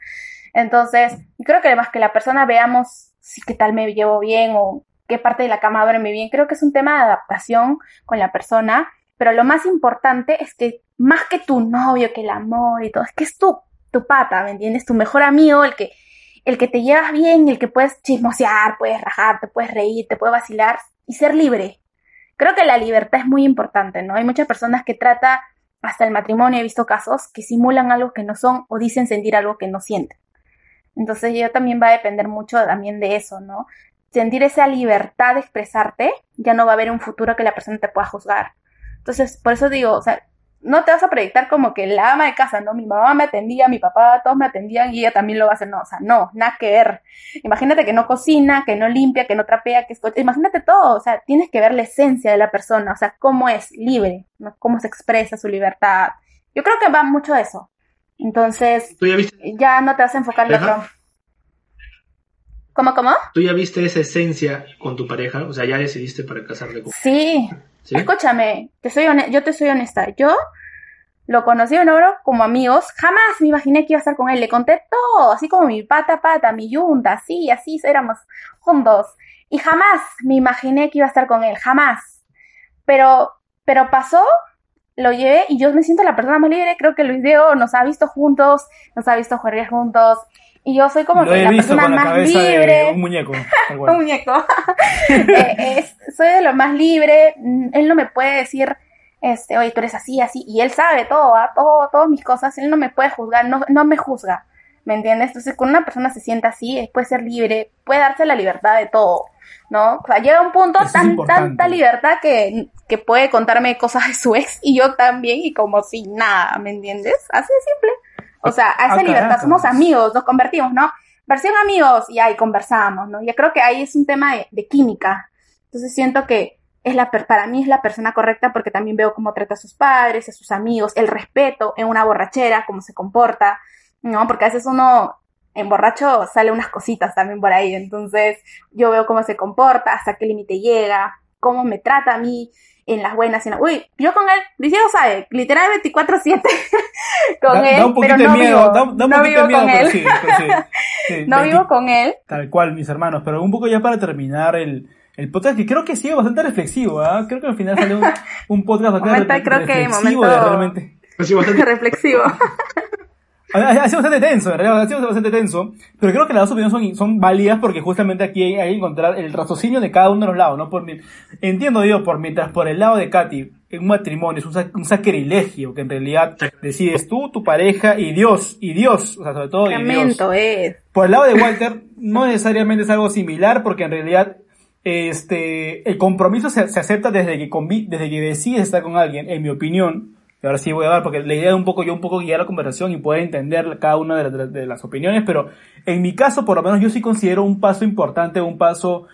Entonces, creo que además que la persona veamos si qué tal me llevo bien o qué parte de la cama duerme bien, creo que es un tema de adaptación con la persona, pero lo más importante es que más que tu novio, que el amor y todo, es que es tu, tu pata, ¿me entiendes? Tu mejor amigo, el que, el que te llevas bien, el que puedes chismosear, puedes rajar, te puedes reír, te puedes vacilar y ser libre. Creo que la libertad es muy importante, ¿no? Hay muchas personas que trata hasta el matrimonio, he visto casos que simulan algo que no son o dicen sentir algo que no sienten. Entonces yo también va a depender mucho también de eso, ¿no? Sentir esa libertad de expresarte, ya no va a haber un futuro que la persona te pueda juzgar. Entonces, por eso digo, o sea, no te vas a proyectar como que la ama de casa, ¿no? Mi mamá me atendía, mi papá, todos me atendían y ella también lo va a hacer, no, o sea, no, nada que ver. Imagínate que no cocina, que no limpia, que no trapea, que es imagínate todo, o sea, tienes que ver la esencia de la persona, o sea, cómo es libre, ¿no? cómo se expresa su libertad. Yo creo que va mucho eso. Entonces, ya, no te vas a enfocar en otro. ¿Cómo, cómo? ¿Tú ya viste esa esencia con tu pareja? O sea, ya decidiste para casarte con Sí, Escúchame, te soy yo te soy honesta. Yo lo conocí en oro como amigos. Jamás me imaginé que iba a estar con él. Le conté todo, así como mi pata pata, mi yunta, así, así éramos juntos. Y jamás me imaginé que iba a estar con él, jamás. Pero, pero pasó, lo llevé y yo me siento la persona más libre. Creo que Luis Diego nos ha visto juntos, nos ha visto jugar juntos. Y yo soy como que la persona más libre. un muñeco. un muñeco. Eh, soy de lo más libre. Mm, él no me puede decir, este, oye, tú eres así, así. Y él sabe todo, ¿ah? todo, todas mis cosas. Él no me puede juzgar, no, no me juzga. ¿Me entiendes? Entonces, cuando una persona se sienta así, puede ser libre, puede darse la libertad de todo, ¿no? O sea, llega un punto tan, tanta libertad que, que puede contarme cosas de su ex y yo también, y como si nada, ¿me entiendes? Así de simple. O sea, a esa libertad somos amigos, nos convertimos, ¿no? Versión amigos y ahí conversamos, ¿no? Yo creo que ahí es un tema de, química. Entonces siento que es la para mí es la persona correcta porque también veo cómo trata a sus padres, a sus amigos, el respeto en una borrachera, cómo se comporta, ¿no? Porque a veces uno en borracho sale unas cositas también por ahí. Entonces yo veo cómo se comporta, hasta qué límite llega, cómo me trata a mí, en las buenas y en Uy, yo con él, Liceo sabe, literal 24-7 con él, pero no vivo, no vivo con él. no vivo con él. Tal cual, mis hermanos, pero un poco ya para terminar el, el podcast, que creo que sigue bastante reflexivo, ¿ah? Creo que al final sale un, un podcast bastante creo reflexivo, que realmente. bastante reflexivo. Ha sido bastante tenso, en realidad ha sido bastante tenso, pero creo que las dos opiniones son, son válidas porque justamente aquí hay, que encontrar el raciocinio de cada uno de los lados, ¿no? Por, entiendo yo, por mientras por el lado de Katy, un matrimonio es un, sacrilegio que en realidad decides tú, tu pareja y Dios, y Dios, o sea, sobre todo y Dios. Es. Por el lado de Walter, no necesariamente es algo similar porque en realidad este, el compromiso se, se acepta desde que, desde que decides estar con alguien, en mi opinión, y ahora sí voy a dar, porque la idea es un poco yo un poco guiar la conversación y poder entender cada una de, las opiniones, pero en mi caso, por lo menos yo sí considero un paso importante, un paso,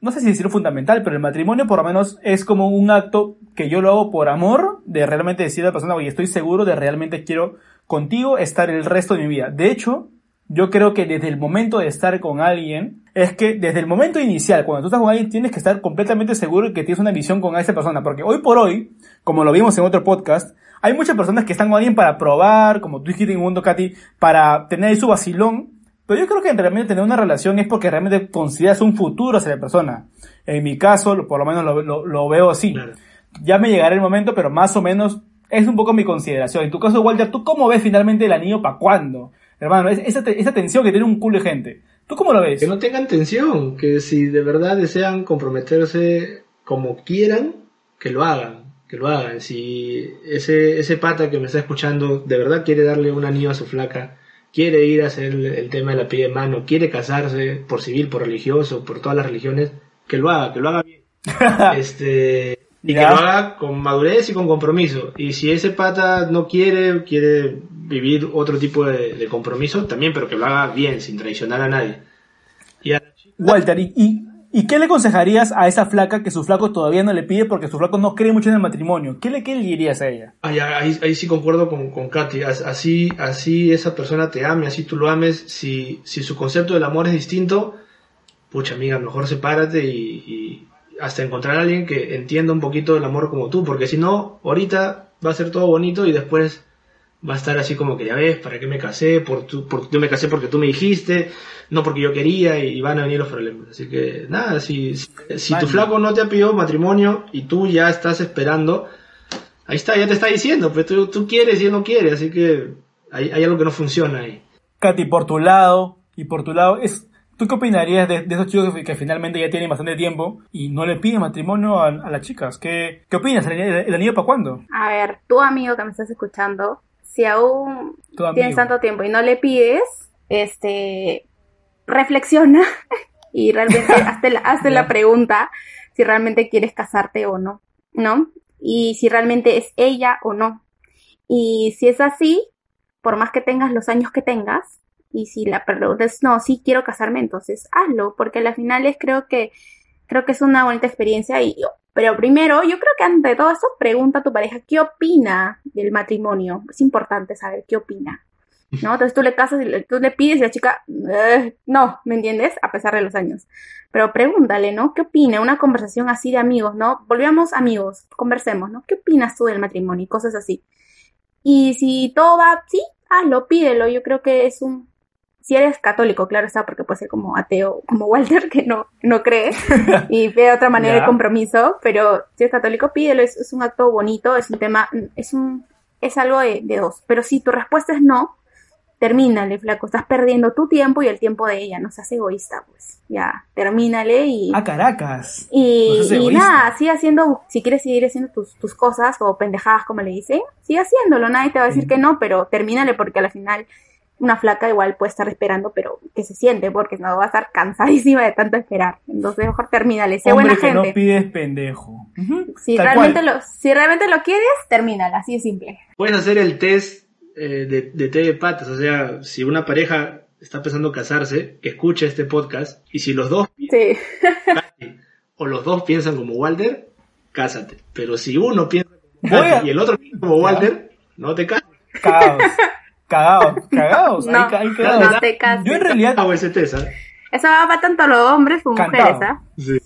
no sé si decirlo fundamental, pero el matrimonio por lo menos es como un acto que yo lo hago por amor, de realmente decir a la persona, oye, estoy seguro de realmente quiero contigo estar el resto de mi vida. De hecho, yo creo que desde el momento de estar con alguien, es que desde el momento inicial, cuando tú estás con alguien, tienes que estar completamente seguro de que tienes una visión con esa persona. Porque hoy por hoy, como lo vimos en otro podcast, hay muchas personas que están con alguien para probar, como tú dijiste en un mundo, Katy, para tener ahí su vacilón. Pero yo creo que realmente tener una relación es porque realmente consideras un futuro hacia la persona. En mi caso, por lo menos lo, lo, veo así. Ya me llegará el momento, pero más o menos es un poco mi consideración. En tu caso, Walter, ¿tú cómo ves finalmente el anillo para cuándo? Hermano, esa, esa tensión que tiene un culo de gente. ¿Tú cómo lo ves? Que no tengan tensión, que si de verdad desean comprometerse como quieran, que lo hagan, que lo hagan. Si ese, ese pata que me está escuchando de verdad quiere darle un anillo a su flaca, quiere ir a hacer el, tema de la pie de mano, quiere casarse por civil, por religioso, por todas las religiones, que lo haga, que lo haga bien. este, y que lo haga con madurez y con compromiso. Y si ese pata no quiere, quiere vivir otro tipo de, compromiso, también, pero que lo haga bien, sin traicionar a nadie. Walter, ¿y, y, qué le aconsejarías a esa flaca que su flaco todavía no le pide porque su flaco no cree mucho en el matrimonio? ¿Qué le, qué le dirías a ella? ahí, ahí, sí concuerdo con, con Katy. Así, así esa persona te ame, así tú lo ames. Si, si su concepto del amor es distinto, pucha amiga, mejor sepárate y hasta encontrar a alguien que entienda un poquito el amor como tú, porque si no, ahorita va a ser todo bonito y después va a estar así como que ya ves, ¿para qué me casé? Por tu, por, yo me casé porque tú me dijiste, no porque yo quería y van a venir los problemas. Así que nada, si, si, si tu flaco no te ha pedido matrimonio y tú ya estás esperando, ahí está, ya te está diciendo, pero tú, tú quieres y él no quiere, así que hay, hay algo que no funciona ahí. Katy, por tu lado, y por tu lado, es, ¿tú qué opinarías de, de esos chicos que, que finalmente ya tienen bastante tiempo y no le piden matrimonio a, a las chicas? ¿Qué, qué opinas? ¿El, el, el anillo para cuándo? A ver, tu amigo que me estás escuchando, si aún tienes tanto tiempo y no le pides, este, reflexiona y realmente hazte, la, hazte la pregunta si realmente quieres casarte o no, ¿no? Y si realmente es ella o no. Y si es así, por más que tengas los años que tengas, y si la pregunta es no, sí quiero casarme, entonces hazlo, porque al final es creo que creo que es una bonita experiencia y pero primero, yo creo que ante todo eso pregunta a tu pareja qué opina del matrimonio. Es importante saber qué opina. ¿No? Entonces tú le casas y le- tú le pides y la chica, "Eh, no, ¿me entiendes? A pesar de los años. Pero pregúntale, ¿no? ¿Qué opina? Una conversación así de amigos, ¿no? Volvamos amigos, conversemos, ¿no? ¿Qué opinas tú del matrimonio? Cosas así. Y si todo va, sí, hazlo, pídelo. Yo creo que es un, si eres católico, claro está, porque puede ser como ateo, como Walter, que no, no cree y ve otra manera Ya. de compromiso, pero si es católico, pídelo, es, es un acto bonito, es un tema, es un, es algo de, de dos. Pero si tu respuesta es no, termínale, flaco, estás perdiendo tu tiempo y el tiempo de ella, no seas egoísta, pues, ya, termínale y... ¡A Caracas! Y, No nada, sigue haciendo, si quieres seguir haciendo tus, tus cosas o pendejadas como le dice, sigue haciéndolo, nadie te va a decir Mm. que no, pero termínale porque al final una flaca igual puede estar esperando, pero que se siente porque no va a estar cansadísima de tanto esperar. Entonces mejor termínale, sé Hombre buena que gente. no pides pendejo. Si tal realmente, cual. lo, si realmente lo quieres, termínala, así de simple. Puedes hacer el test eh, de, de té de patas, o sea, si una pareja está pensando casarse, que escuche este podcast, y si los dos Sí. Casi. o los dos piensan como Walter, cásate. Pero si uno piensa como a- Katy y el otro piensa como Walter, no te cases. Cagados. Cagados. Cagados. No, ahí, ahí cagados. no te cases. Yo en realidad, Hago ese test, ¿ah? Eso va para tanto los hombres como Cantado. mujeres, ¿ah? Sí.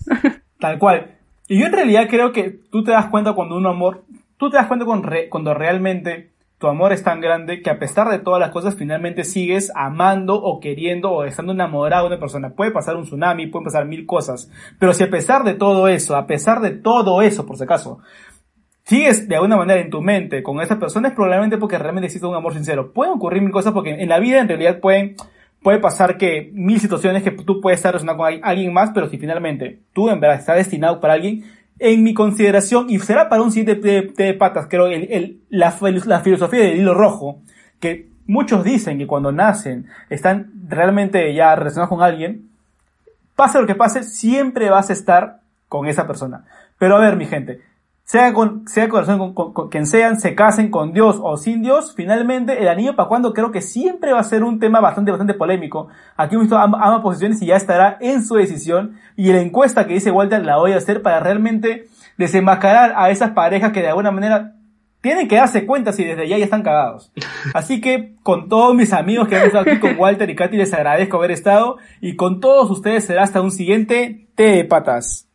tal cual. Y yo en realidad creo que tú te das cuenta cuando un amor, tú te das cuenta re- cuando realmente tu amor es tan grande que a pesar de todas las cosas finalmente sigues amando o queriendo o estando enamorado de una persona. Puede pasar un tsunami, pueden pasar mil cosas. Pero si a pesar de todo eso, a pesar de todo eso, por si acaso, sigues de alguna manera en tu mente con esa persona es probablemente porque realmente existe un amor sincero. Pueden ocurrir mil cosas porque en la vida en realidad puede pasar que mil situaciones que tú puedes estar relacionado con al- alguien más, pero si finalmente tú en verdad estás destinado para alguien, en mi consideración, y será para un siguiente té de patas, creo, el, el- la, la filosofía del hilo rojo, que muchos dicen que cuando nacen están realmente ya relacionados con alguien, pase lo que pase, siempre vas a estar con esa persona. Pero a ver, mi gente, sea con, sea con, con, quien sean, se casen con Dios o sin Dios, finalmente el anillo para cuando creo que siempre va a ser un tema bastante, bastante polémico. Aquí hemos visto ambas, posiciones y ya estará en su decisión. Y la encuesta que dice Walter la voy a hacer para realmente desenmascarar a esas parejas que de alguna manera tienen que darse cuenta si desde ya ya están cagados. Así que con todos mis amigos que han estado aquí con Walter y Katy les agradezco haber estado y con todos ustedes será hasta un siguiente té de patas.